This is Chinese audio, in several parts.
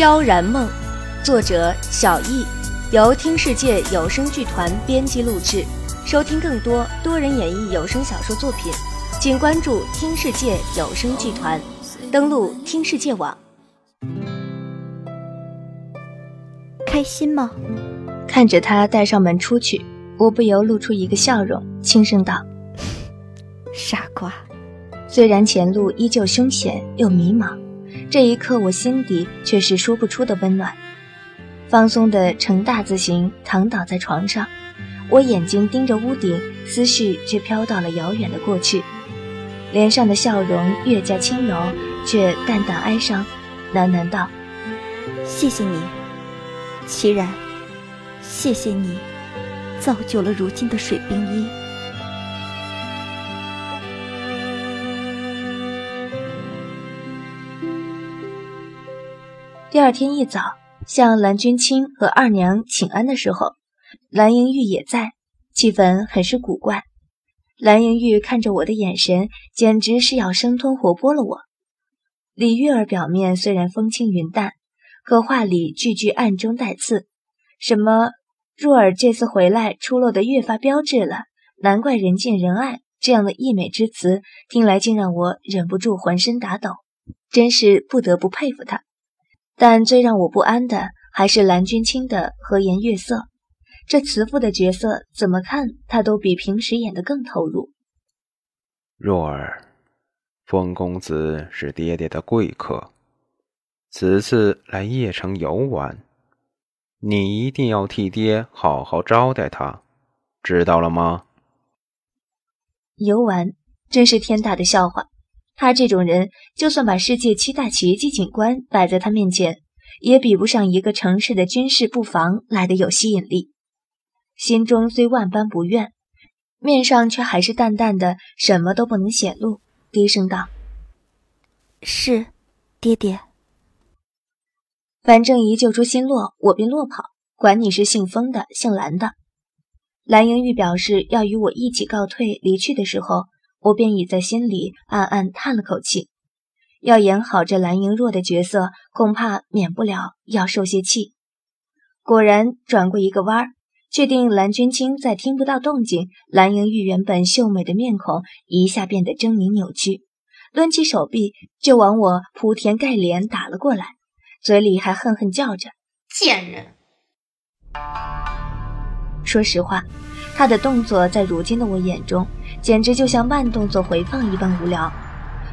萧然梦，作者小易，由听世界有声剧团编辑录制。收听更多多人演绎有声小说作品，请关注听世界有声剧团，登录听世界网。开心吗？看着他带上门出去，我不由露出一个笑容，轻声道：“傻瓜。”虽然前路依旧凶险又迷茫。这一刻，我心底却是说不出的温暖。放松的呈大字形躺倒在床上，我眼睛盯着屋顶，思绪却飘到了遥远的过去。脸上的笑容越加轻柔，却淡淡哀伤，喃喃道：“谢谢你，齐然，谢谢你，造就了如今的水冰衣。”第二天一早，向蓝君清和二娘请安的时候，蓝莹玉也在，气氛很是古怪。蓝莹玉看着我的眼神，简直是要生吞活剥了我。李玉儿表面虽然风轻云淡，可话里句句暗中带刺，什么若儿这次回来出落得越发标致了，难怪人见人爱，这样的溢美之词，听来竟让我忍不住浑身打抖，真是不得不佩服她。但最让我不安的还是蓝君清的和颜悦色，这慈父的角色怎么看他都比平时演得更投入。若儿，风公子是爹爹的贵客，此次来邺城游玩，你一定要替爹好好招待他，知道了吗？游玩真是天大的笑话。他这种人，就算把世界七大奇迹景观摆在他面前，也比不上一个城市的军事布防来的有吸引力。心中虽万般不愿，面上却还是淡淡的，什么都不能显露，低声道：“是，爹爹。反正一救出新洛，我便落跑，管你是姓封的，姓蓝的。”蓝莹玉表示要与我一起告退离去的时候。我便已在心里暗暗叹了口气，要演好这蓝莹若的角色，恐怕免不了要受些气。果然，转过一个弯儿，确定蓝君清再听不到动静，蓝莹玉原本秀美的面孔一下变得狰狞扭曲，抡起手臂就往我铺天盖脸打了过来，嘴里还恨恨叫着：“贱人！”说实话，他的动作在如今的我眼中。简直就像慢动作回放一般无聊，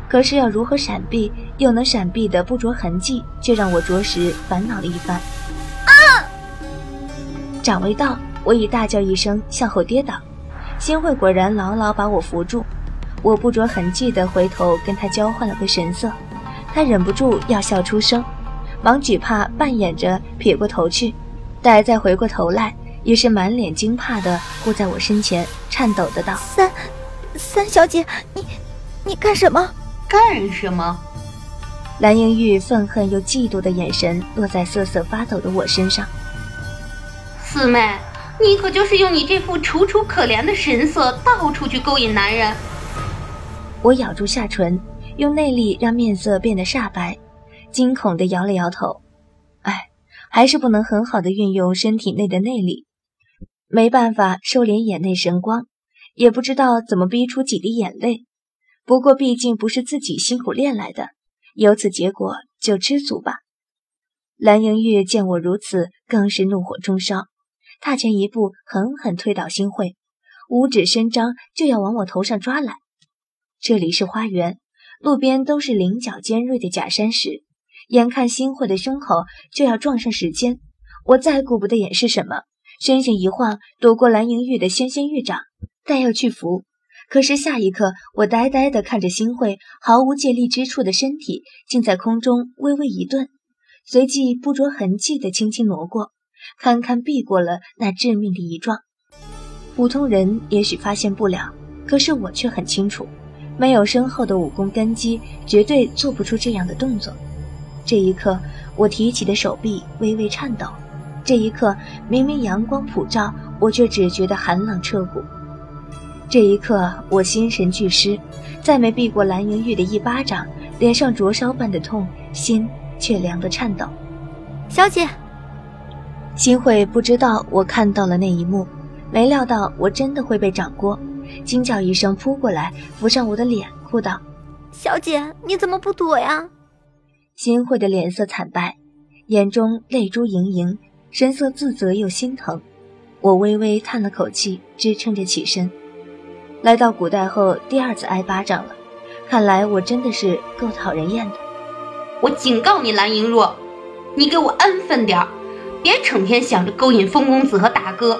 可是要如何闪避又能闪避的不着痕迹，却让我着实烦恼了一番。啊！掌未到，我已大叫一声，向后跌倒。新慧果然牢牢把我扶住，我不着痕迹的回头跟他交换了个神色，他忍不住要笑出声，忙举怕扮演着撇过头去，待再回过头来，也是满脸惊怕的护在我身前，颤抖的道：“三。”三小姐，你你干什么？干什么？蓝莹玉愤恨又嫉妒的眼神落在瑟瑟发抖的我身上。四妹，你可就是用你这副楚楚可怜的神色到处去勾引男人。我咬住下唇，用内力让面色变得煞白，惊恐的摇了摇头。哎，还是不能很好的运用身体内的内力，没办法收敛眼内神光。也不知道怎么逼出几滴眼泪，不过毕竟不是自己辛苦练来的，有此结果就知足吧。蓝莹玉见我如此，更是怒火中烧，踏前一步，狠狠推倒新慧，五指伸张就要往我头上抓来。这里是花园，路边都是棱角尖锐的假山石，眼看新慧的胸口就要撞上石尖，我再顾不得掩饰什么，身形一晃，躲过蓝莹玉的纤纤玉掌。待要去扶，可是下一刻，我呆呆地看着新慧毫无借力之处的身体，竟在空中微微一顿，随即不着痕迹地轻轻挪过，堪堪避过了那致命的一撞。普通人也许发现不了，可是我却很清楚，没有深厚的武功根基，绝对做不出这样的动作。这一刻，我提起的手臂微微颤抖。这一刻，明明阳光普照，我却只觉得寒冷彻骨。这一刻，我心神俱失，再没避过蓝莹玉的一巴掌，脸上灼烧般的痛，心却凉得颤抖。小姐。新慧不知道我看到了那一幕，没料到我真的会被掌掴，惊叫一声扑过来，扶上我的脸，哭道：“小姐，你怎么不躲呀？”新慧的脸色惨白，眼中泪珠盈盈，神色自责又心疼。我微微叹了口气，支撑着起身。来到古代后，第二次挨巴掌了，看来我真的是够讨人厌的。我警告你，蓝莹若，你给我安分点儿。别成天想着勾引风公子和大哥，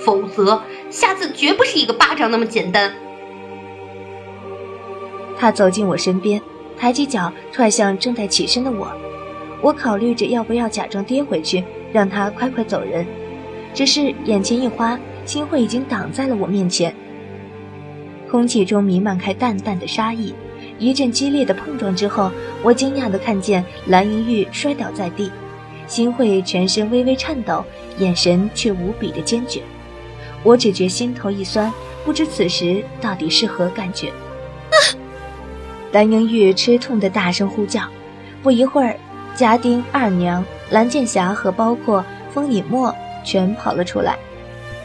否则下次绝不是一个巴掌那么简单。他走进我身边，抬起脚踹向正在起身的我。我考虑着要不要假装跌回去，让他快快走人。只是眼前一花，新慧已经挡在了我面前。空气中弥漫开淡淡的杀意。一阵激烈的碰撞之后，我惊讶地看见蓝莹玉摔倒在地。新慧全身微微颤抖，眼神却无比的坚决。我只觉心头一酸，不知此时到底是何感觉。啊蓝莹玉吃痛的大声呼叫。不一会儿，家丁、二娘、蓝剑霞和包括风隐墨全跑了出来。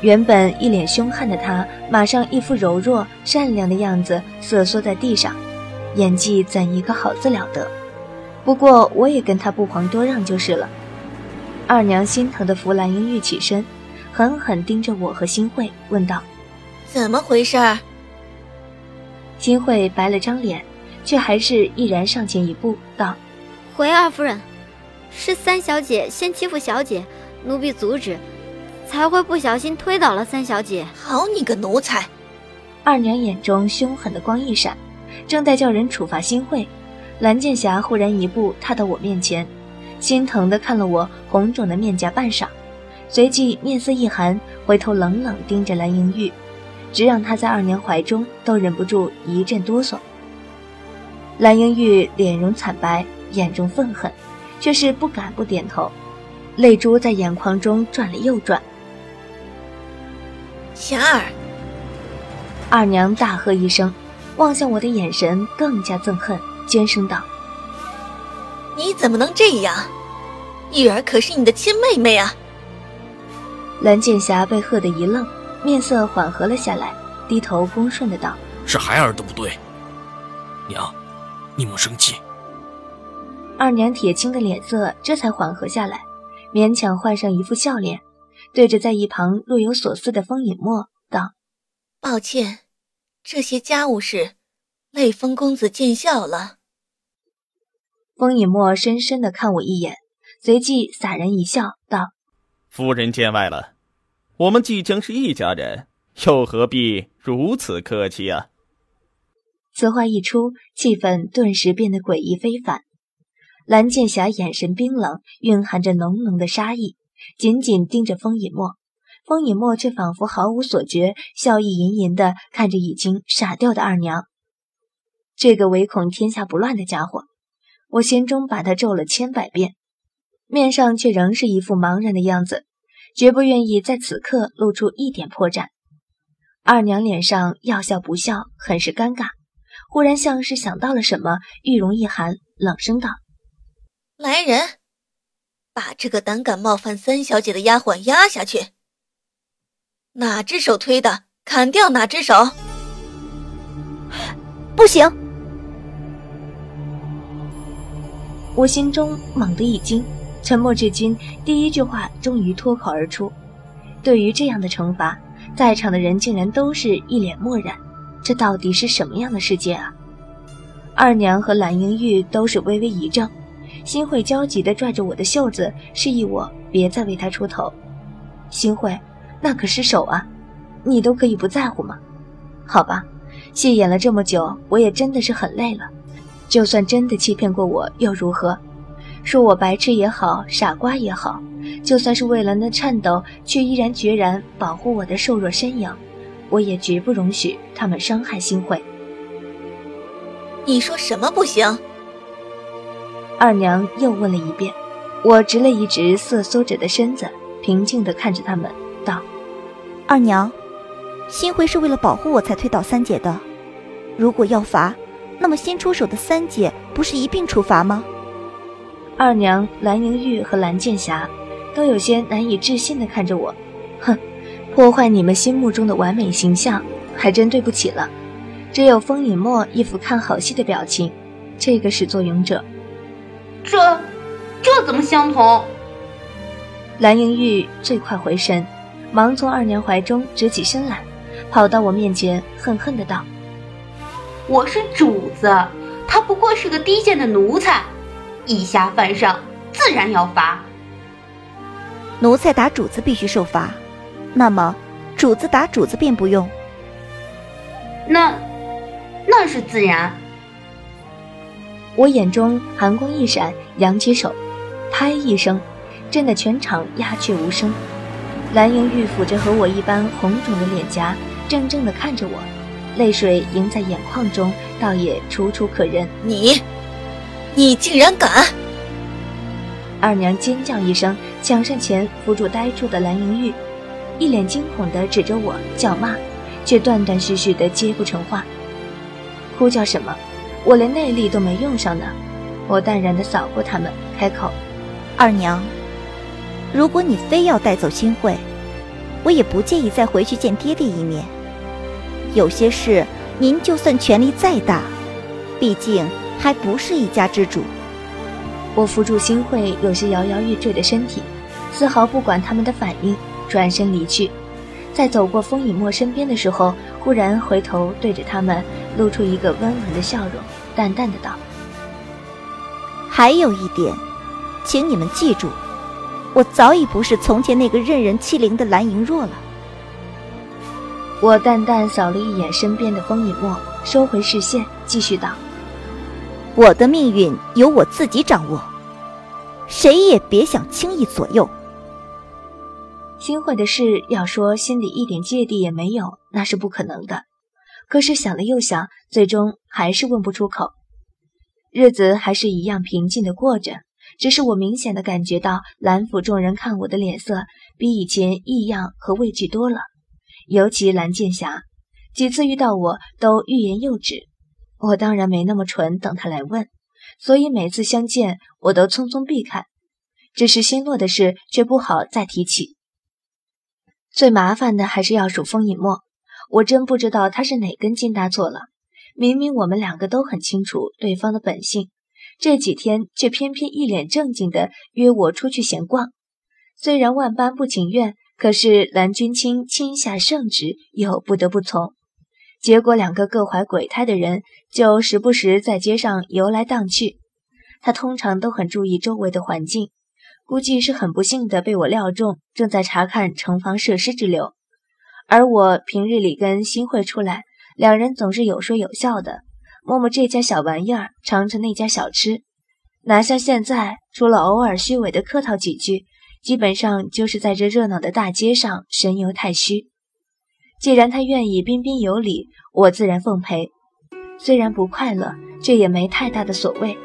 原本一脸凶悍的他，马上一副柔弱善良的样子，瑟缩在地上，演技怎一个好字了得！不过我也跟他不遑多让就是了。二娘心疼的扶蓝英玉起身，狠狠盯着我和新慧，问道：“怎么回事？”新慧白了张脸，却还是毅然上前一步，道：“回二夫人，是三小姐先欺负小姐，奴婢阻止，才会不小心推倒了三小姐。好你个奴才！”二娘眼中凶狠的光一闪，正在叫人处罚新慧，蓝剑侠忽然一步踏到我面前。心疼的看了我红肿的面颊半晌，随即面色一寒，回头冷冷盯着蓝莹玉，直让她在二娘怀中都忍不住一阵哆嗦。蓝莹玉脸容惨白，眼中愤恨，却是不敢不点头，泪珠在眼眶中转了又转。霞儿，二娘大喝一声，望向我的眼神更加憎恨，尖声道。你怎么能这样？玉儿可是你的亲妹妹啊！蓝剑霞被喝得一愣，面色缓和了下来，低头恭顺的道：“是孩儿的不对，娘，你莫生气。”二娘铁青的脸色这才缓和下来，勉强换上一副笑脸，对着在一旁若有所思的风隐墨道：“抱歉，这些家务事，累风公子见笑了。”风隐墨深深的看我一眼，随即洒然一笑，道：“夫人见外了，我们即将是一家人，又何必如此客气啊？”此话一出，气氛顿时变得诡异非凡。蓝剑侠眼神冰冷，蕴含着浓浓的杀意，紧紧盯着风隐墨。风隐墨却仿佛毫无所觉，笑意吟吟的看着已经傻掉的二娘。这个唯恐天下不乱的家伙。我心中把他咒了千百遍，面上却仍是一副茫然的样子，绝不愿意在此刻露出一点破绽。二娘脸上要笑不笑，很是尴尬。忽然像是想到了什么，玉容一寒，冷声道：“来人，把这个胆敢冒犯三小姐的丫鬟压下去。哪只手推的，砍掉哪只手。”不行。我心中猛地一惊，沉默至今，第一句话终于脱口而出。对于这样的惩罚，在场的人竟然都是一脸漠然。这到底是什么样的世界啊？二娘和蓝英玉都是微微一怔，新慧焦急地拽着我的袖子，示意我别再为他出头。新慧，那可是手啊，你都可以不在乎吗？好吧，戏演了这么久，我也真的是很累了。就算真的欺骗过我又如何？说我白痴也好，傻瓜也好，就算是为了那颤抖却依然决然保护我的瘦弱身影，我也绝不容许他们伤害新慧。你说什么不行？二娘又问了一遍。我直了一直瑟缩着的身子，平静地看着他们，道：“二娘，新慧是为了保护我才推倒三姐的，如果要罚。”那么先出手的三姐不是一并处罚吗？二娘蓝莹玉和蓝剑侠都有些难以置信地看着我，哼，破坏你们心目中的完美形象，还真对不起了。只有风影墨一副看好戏的表情，这个始作俑者。这，这怎么相同？蓝盈玉最快回神，忙从二娘怀中直起身来，跑到我面前，恨恨的道：“我是主子，他不过是个低贱的奴才，以下犯上，自然要罚。奴才打主子必须受罚，那么主子打主子便不用。那。”那是自然。我眼中寒光一闪，扬起手，拍一声，震得全场鸦雀无声。蓝莹玉抚着和我一般红肿的脸颊，怔怔地看着我，泪水盈在眼眶中，倒也楚楚可人。你，你竟然敢！二娘尖叫一声，抢上前扶住呆住的蓝莹玉，一脸惊恐地指着我叫骂，却断断续续地接不成话。呼叫什么？我连内力都没用上呢。我淡然地扫过他们，开口：“二娘，如果你非要带走新慧，我也不介意再回去见爹爹一面。有些事，您就算权力再大，毕竟还不是一家之主。”我扶住新慧有些摇摇欲坠的身体，丝毫不管他们的反应，转身离去。在走过风影墨身边的时候，忽然回头对着他们。露出一个温文的笑容，淡淡的道：“还有一点，请你们记住，我早已不是从前那个任人欺凌的蓝莹若了。”我淡淡扫了一眼身边的风影墨，收回视线，继续道：“我的命运由我自己掌握，谁也别想轻易左右。”新慧的事，要说心里一点芥蒂也没有，那是不可能的。可是想了又想，最终还是问不出口。日子还是一样平静的过着，只是我明显的感觉到蓝府众人看我的脸色比以前异样和畏惧多了。尤其蓝剑侠，几次遇到我都欲言又止。我当然没那么蠢，等他来问，所以每次相见我都匆匆避开。只是心落的事却不好再提起。最麻烦的还是要数风隐墨。我真不知道他是哪根筋搭错了，明明我们两个都很清楚对方的本性，这几天却偏偏一脸正经的约我出去闲逛。虽然万般不情愿，可是蓝君清亲下圣旨，又不得不从。结果两个各怀鬼胎的人就时不时在街上游来荡去。他通常都很注意周围的环境，估计是很不幸的被我料中，正在查看城防设施之流。而我平日里跟新慧出来，两人总是有说有笑的，摸摸这家小玩意儿，尝尝那家小吃，哪像现在，除了偶尔虚伪的客套几句，基本上就是在这热闹的大街上神游太虚。既然他愿意彬彬有礼，我自然奉陪。虽然不快乐，却也没太大的所谓，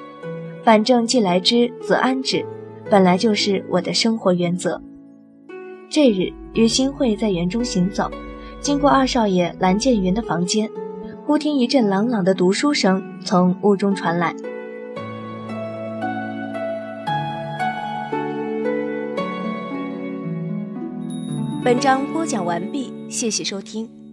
反正既来之则安之，本来就是我的生活原则。这日与新慧在园中行走，经过二少爷蓝建云的房间，忽听一阵朗朗的读书声从屋中传来。本章播讲完毕，谢谢收听。